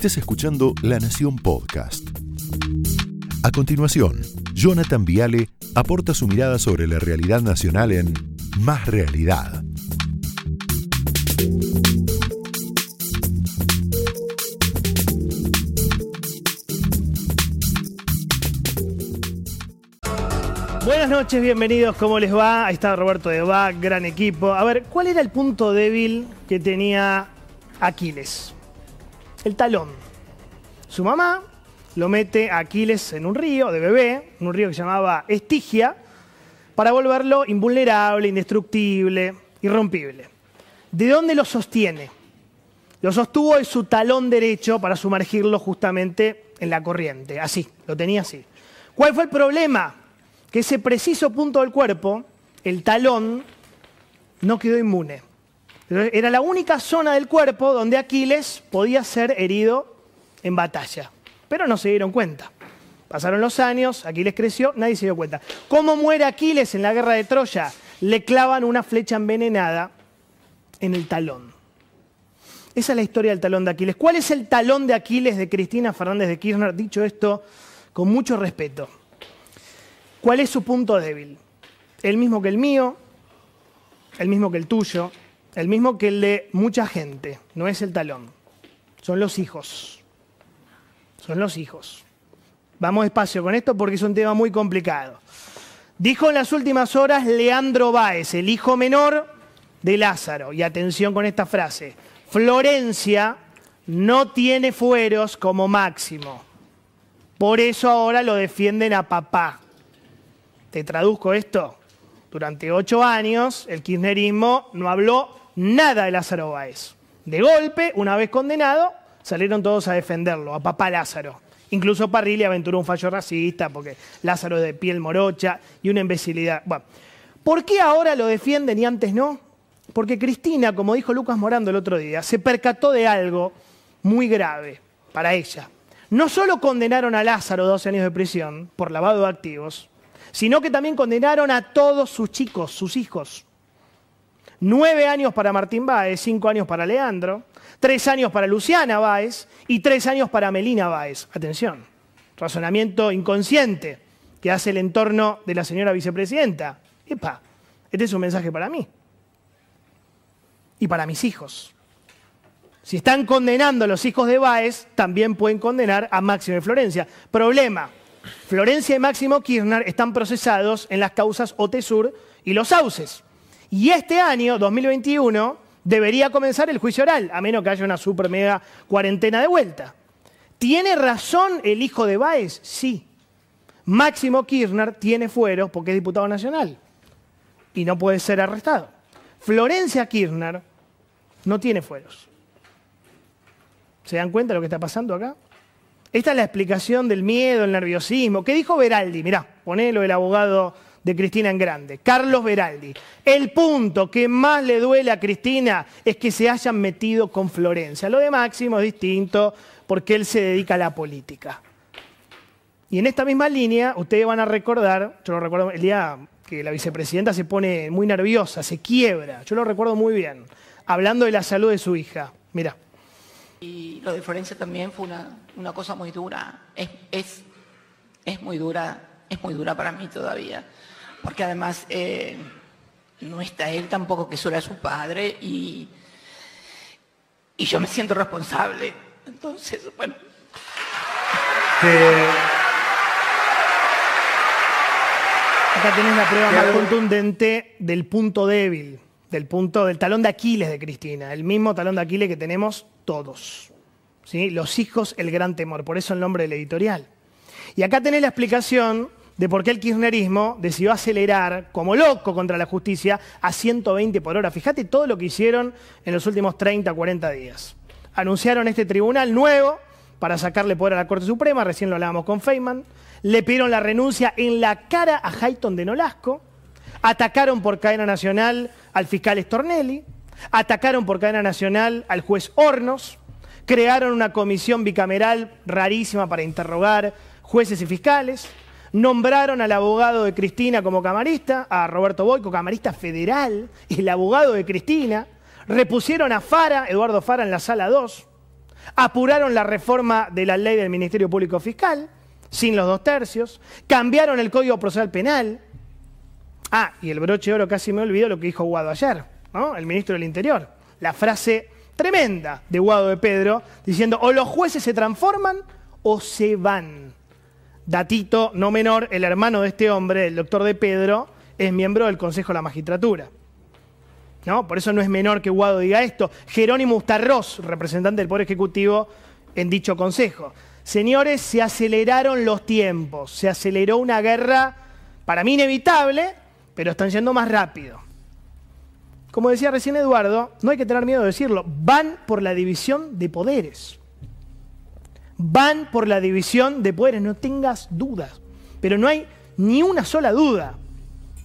Estés escuchando La Nación Podcast. A continuación, Jonathan Viale aporta su mirada sobre la realidad nacional en Más Realidad. Buenas noches, bienvenidos, ¿cómo les va? Ahí está Roberto de gran equipo. A ver, ¿cuál era el punto débil que tenía Aquiles? El talón. Su mamá lo mete a Aquiles en un río de bebé, en un río que se llamaba Estigia, para volverlo invulnerable, indestructible, irrompible. ¿De dónde lo sostiene? Lo sostuvo en su talón derecho para sumergirlo justamente en la corriente. Así, lo tenía así. ¿Cuál fue el problema? que ese preciso punto del cuerpo, el talón, no quedó inmune. Era la única zona del cuerpo donde Aquiles podía ser herido en batalla. Pero no se dieron cuenta. Pasaron los años, Aquiles creció, nadie se dio cuenta. ¿Cómo muere Aquiles en la guerra de Troya? Le clavan una flecha envenenada en el talón. Esa es la historia del talón de Aquiles. ¿Cuál es el talón de Aquiles de Cristina Fernández de Kirchner? Dicho esto con mucho respeto. ¿Cuál es su punto débil? El mismo que el mío, el mismo que el tuyo, el mismo que el de mucha gente. No es el talón, son los hijos. Son los hijos. Vamos despacio con esto porque es un tema muy complicado. Dijo en las últimas horas Leandro Báez, el hijo menor de Lázaro. Y atención con esta frase. Florencia no tiene fueros como máximo. Por eso ahora lo defienden a papá. Te traduzco esto. Durante ocho años, el kirchnerismo no habló nada de Lázaro Báez. De golpe, una vez condenado, salieron todos a defenderlo, a papá Lázaro. Incluso Parrilli aventuró un fallo racista porque Lázaro es de piel morocha y una imbecilidad. Bueno, ¿por qué ahora lo defienden y antes no? Porque Cristina, como dijo Lucas Morando el otro día, se percató de algo muy grave para ella. No solo condenaron a Lázaro 12 años de prisión por lavado de activos, sino que también condenaron a todos sus chicos, sus hijos. Nueve años para Martín Báez, cinco años para Leandro, tres años para Luciana Báez y tres años para Melina Báez. Atención, razonamiento inconsciente que hace el entorno de la señora vicepresidenta. Epa, este es un mensaje para mí y para mis hijos. Si están condenando a los hijos de Báez, también pueden condenar a Máximo de Florencia. Problema, Florencia y Máximo Kirchner están procesados en las causas OTESUR y los sauces. Y este año, 2021, debería comenzar el juicio oral, a menos que haya una super mega cuarentena de vuelta. ¿Tiene razón el hijo de Báez? Sí. Máximo Kirchner tiene fueros porque es diputado nacional y no puede ser arrestado. Florencia Kirchner no tiene fueros. ¿Se dan cuenta de lo que está pasando acá? Esta es la explicación del miedo, el nerviosismo. ¿Qué dijo Veraldi? Mirá, ponelo el abogado de Cristina en grande. Carlos Veraldi. El punto que más le duele a Cristina es que se hayan metido con Florencia. Lo de Máximo es distinto porque él se dedica a la política. Y en esta misma línea, ustedes van a recordar, yo lo recuerdo el día que la vicepresidenta se pone muy nerviosa, se quiebra, yo lo recuerdo muy bien, hablando de la salud de su hija. Mira. Y lo de Florencia también fue una, cosa muy dura. Es, es, es, muy dura, es muy dura para mí todavía. Porque además eh, no está él tampoco, que solo es su padre, y, y yo me siento responsable. Entonces, bueno. Acá tenés la prueba más contundente del punto débil del punto del talón de Aquiles de Cristina, el mismo talón de Aquiles que tenemos todos. ¿sí? Los hijos, el gran temor, por eso el nombre del editorial. Y acá tenés la explicación de por qué el kirchnerismo decidió acelerar como loco contra la justicia a 120 por hora. Fíjate todo lo que hicieron en los últimos 30, 40 días. Anunciaron este tribunal nuevo para sacarle poder a la Corte Suprema, recién lo hablábamos con Feynman. Le pidieron la renuncia en la cara a Hayton de Nolasco. Atacaron por cadena nacional al fiscal Stornelli, atacaron por cadena nacional al juez Hornos, crearon una comisión bicameral rarísima para interrogar jueces y fiscales, nombraron al abogado de Cristina como camarista, a Roberto Boico, camarista federal, el abogado de Cristina, repusieron a Fara, Eduardo Fara, en la sala 2, apuraron la reforma de la ley del Ministerio Público Fiscal, sin los dos tercios, cambiaron el Código Procesal Penal. Ah, y el broche de oro casi me olvidó lo que dijo Guado ayer, ¿no? el ministro del Interior. La frase tremenda de Guado de Pedro, diciendo o los jueces se transforman o se van. Datito no menor, el hermano de este hombre, el doctor de Pedro, es miembro del Consejo de la Magistratura. ¿No? Por eso no es menor que Guado diga esto. Jerónimo Ustarroz, representante del Poder Ejecutivo en dicho consejo. Señores, se aceleraron los tiempos, se aceleró una guerra para mí inevitable, pero están yendo más rápido. Como decía recién Eduardo, no hay que tener miedo de decirlo, van por la división de poderes. Van por la división de poderes, no tengas dudas. Pero no hay ni una sola duda.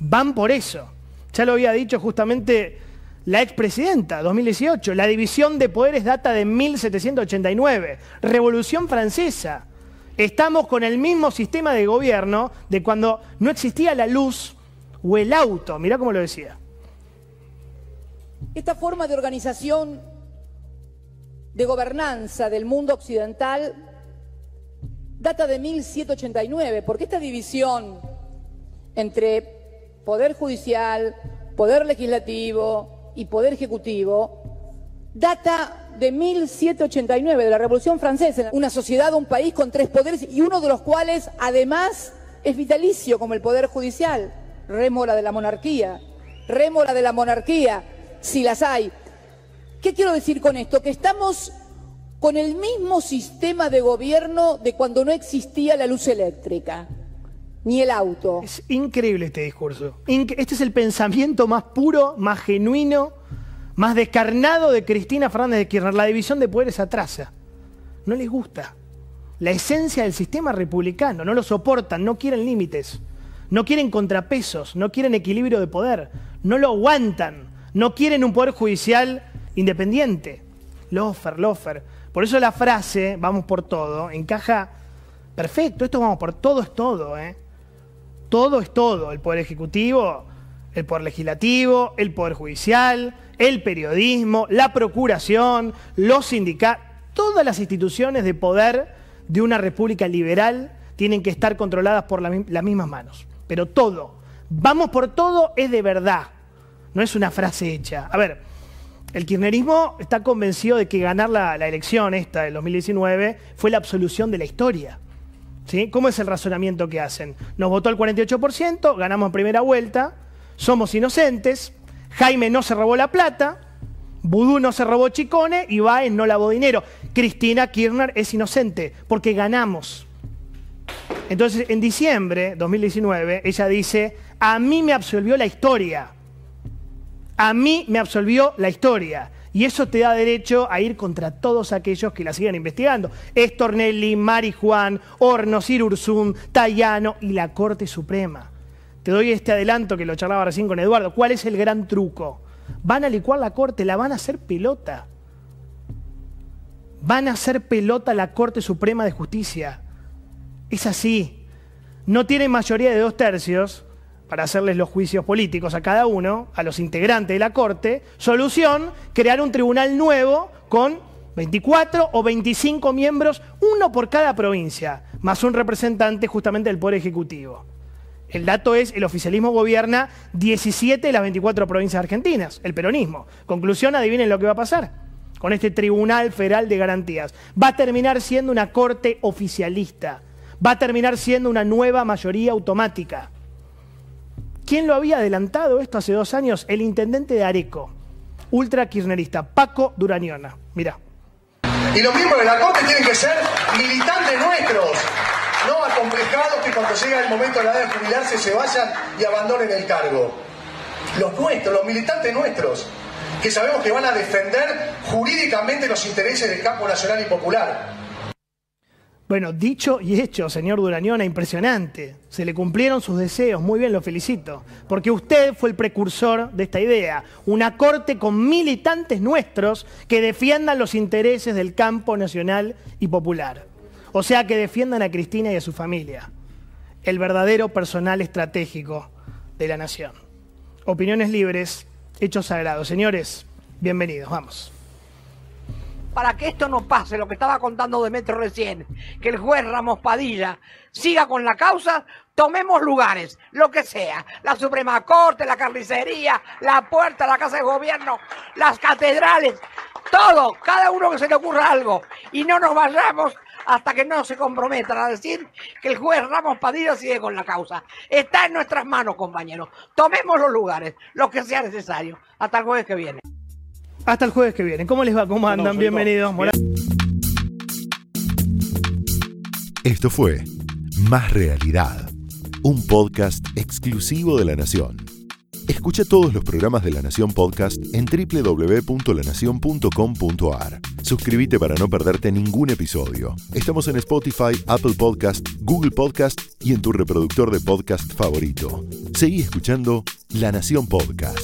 Van por eso. Ya lo había dicho justamente la expresidenta, 2018. La división de poderes data de 1789, Revolución Francesa. Estamos con el mismo sistema de gobierno de cuando no existía la luz o el auto. Mirá cómo lo decía. Esta forma de organización de gobernanza del mundo occidental data de 1789, porque esta división entre poder judicial, poder legislativo y poder ejecutivo data de 1789, de la Revolución Francesa, una sociedad, un país con tres poderes y uno de los cuales además es vitalicio como el poder judicial, rémora de la monarquía, rémora de la monarquía, si las hay. ¿Qué quiero decir con esto? Que estamos con el mismo sistema de gobierno de cuando no existía la luz eléctrica, ni el auto. Es increíble este discurso. Este es el pensamiento más puro, más genuino, más descarnado de Cristina Fernández de Kirchner. La división de poderes atrasa. No les gusta. La esencia del sistema republicano, no lo soportan, no quieren límites, no quieren contrapesos, no quieren equilibrio de poder, no lo aguantan, no quieren un poder judicial independiente. Lofer, lofer. Por eso la frase, vamos por todo, encaja perfecto. Esto vamos por todo es todo, ¿eh? Todo es todo. El poder ejecutivo, el poder legislativo, el poder judicial, el periodismo, la procuración, los sindicatos, todas las instituciones de poder de una república liberal tienen que estar controladas por las mismas manos. Pero todo, vamos por todo es de verdad, no es una frase hecha. A ver, el kirchnerismo está convencido de que ganar la, elección esta del 2019 fue la absolución de la historia. ¿Sí? ¿Cómo es el razonamiento que hacen? Nos votó el 48%, ganamos en primera vuelta, somos inocentes, Jaime no se robó la plata, Vudú no se robó Chicone y Baez no lavó dinero. Cristina Kirchner es inocente porque ganamos. Entonces, en diciembre 2019, ella dice, a mí me absolvió la historia. A mí me absolvió la historia. Y eso te da derecho a ir contra todos aquellos que la sigan investigando. Estornelli, Mari Juan, Hornos, Irursum, Tayano y la Corte Suprema. Te doy este adelanto que lo charlaba recién con Eduardo. ¿Cuál es el gran truco? Van a licuar la Corte, la van a hacer pelota. Van a hacer pelota la Corte Suprema de Justicia. Es así. No tienen mayoría de dos tercios, para hacerles los juicios políticos a cada uno, a los integrantes de la Corte. Solución, crear un tribunal nuevo con 24 o 25 miembros, uno por cada provincia, más un representante justamente del Poder Ejecutivo. El dato es, el oficialismo gobierna 17 de las 24 provincias argentinas, el peronismo. Conclusión, adivinen lo que va a pasar con este Tribunal Federal de Garantías. Va a terminar siendo una corte oficialista, va a terminar siendo una nueva mayoría automática. ¿Quién lo había adelantado esto hace dos años? El intendente de Areco, ultra kirchnerista, Paco Durañona. Mirá. Y los miembros de la Corte tienen que ser militantes nuestros, no acomplejados que cuando llega el momento de la edad de jubilarse se vayan y abandonen el cargo. Los nuestros, los militantes nuestros, que sabemos que van a defender jurídicamente los intereses del campo nacional y popular. Bueno, dicho y hecho, señor Durañona, impresionante. Se le cumplieron sus deseos, muy bien, lo felicito. Porque usted fue el precursor de esta idea. Una corte con militantes nuestros que defiendan los intereses del campo nacional y popular. O sea, que defiendan a Cristina y a su familia. El verdadero personal estratégico de la nación. Opiniones libres, hechos sagrados. Señores, bienvenidos, vamos. Para que esto no pase, lo que estaba contando Demetrio recién, que el juez Ramos Padilla siga con la causa, tomemos lugares, lo que sea, la Suprema Corte, la carnicería, la puerta, la Casa de Gobierno, las catedrales, todo, cada uno que se le ocurra algo, y no nos vayamos hasta que no se comprometan a decir que el juez Ramos Padilla sigue con la causa. Está en nuestras manos, compañeros. Tomemos los lugares, lo que sea necesario. Hasta el jueves que viene. Hasta el jueves que viene. ¿Cómo les va? ¿Cómo andan? Bienvenidos. Esto fue Más Realidad, un podcast exclusivo de La Nación. Escucha todos los programas de La Nación Podcast en www.lanacion.com.ar. Suscríbete para no perderte ningún episodio. Estamos en Spotify, Apple Podcast, Google Podcast y en tu reproductor de podcast favorito. Seguí escuchando La Nación Podcast.